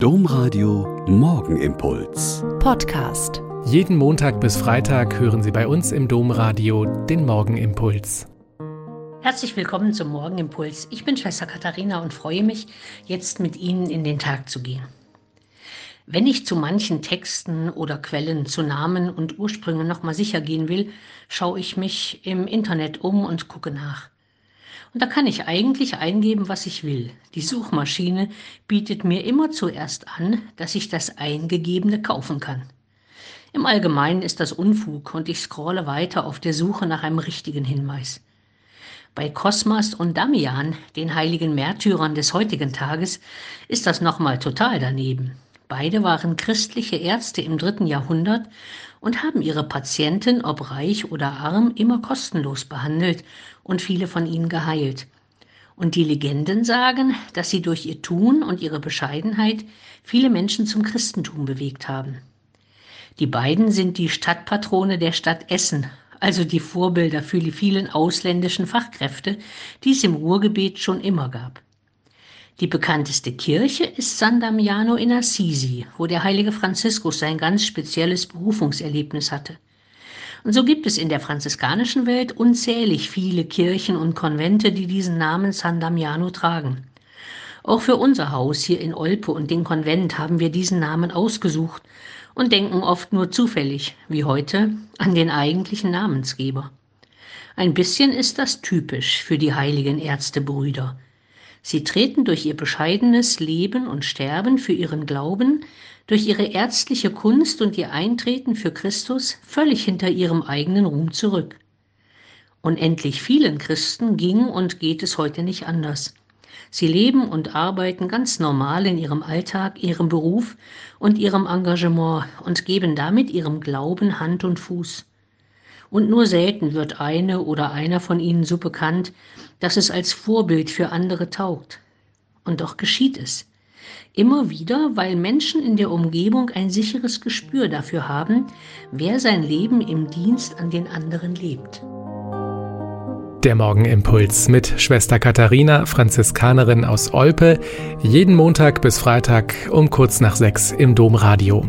Domradio Morgenimpuls. Podcast. Jeden Montag bis Freitag hören Sie bei uns im Domradio den Morgenimpuls. Herzlich willkommen zum Morgenimpuls. Ich bin Schwester Katharina und freue mich, jetzt mit Ihnen in den Tag zu gehen. Wenn ich zu manchen Texten oder Quellen zu Namen und Ursprüngen nochmal sicher gehen will, schaue ich mich im Internet um und gucke nach. Und da kann ich eigentlich eingeben, was ich will. Die Suchmaschine bietet mir immer zuerst an, dass ich das Eingegebene kaufen kann. Im Allgemeinen ist das Unfug und ich scrolle weiter auf der Suche nach einem richtigen Hinweis. Bei Kosmas und Damian, den heiligen Märtyrern des heutigen Tages, ist das nochmal total daneben. Beide waren christliche Ärzte im dritten Jahrhundert und haben ihre Patienten, ob reich oder arm, immer kostenlos behandelt und viele von ihnen geheilt. Und die Legenden sagen, dass sie durch ihr Tun und ihre Bescheidenheit viele Menschen zum Christentum bewegt haben. Die beiden sind die Stadtpatrone der Stadt Essen, also die Vorbilder für die vielen ausländischen Fachkräfte, die es im Ruhrgebiet schon immer gab. Die bekannteste Kirche ist San Damiano in Assisi, wo der heilige Franziskus sein ganz spezielles Berufungserlebnis hatte. Und so gibt es in der franziskanischen Welt unzählig viele Kirchen und Konvente, die diesen Namen San Damiano tragen. Auch für unser Haus hier in Olpe und den Konvent haben wir diesen Namen ausgesucht und denken oft nur zufällig, wie heute, an den eigentlichen Namensgeber. Ein bisschen ist das typisch für die heiligen Ärztebrüder. Sie treten durch ihr bescheidenes Leben und Sterben für ihren Glauben, durch ihre ärztliche Kunst und ihr Eintreten für Christus völlig hinter ihrem eigenen Ruhm zurück. Unendlich vielen Christen ging und geht es heute nicht anders. Sie leben und arbeiten ganz normal in ihrem Alltag, ihrem Beruf und ihrem Engagement und geben damit ihrem Glauben Hand und Fuß und nur selten wird eine oder einer von ihnen so bekannt, dass es als Vorbild für andere taugt. Und doch geschieht es. Immer wieder, weil Menschen in der Umgebung ein sicheres Gespür dafür haben, wer sein Leben im Dienst an den anderen lebt. Der Morgenimpuls mit Schwester Katharina, Franziskanerin aus Olpe, jeden Montag bis Freitag um kurz nach sechs im Domradio.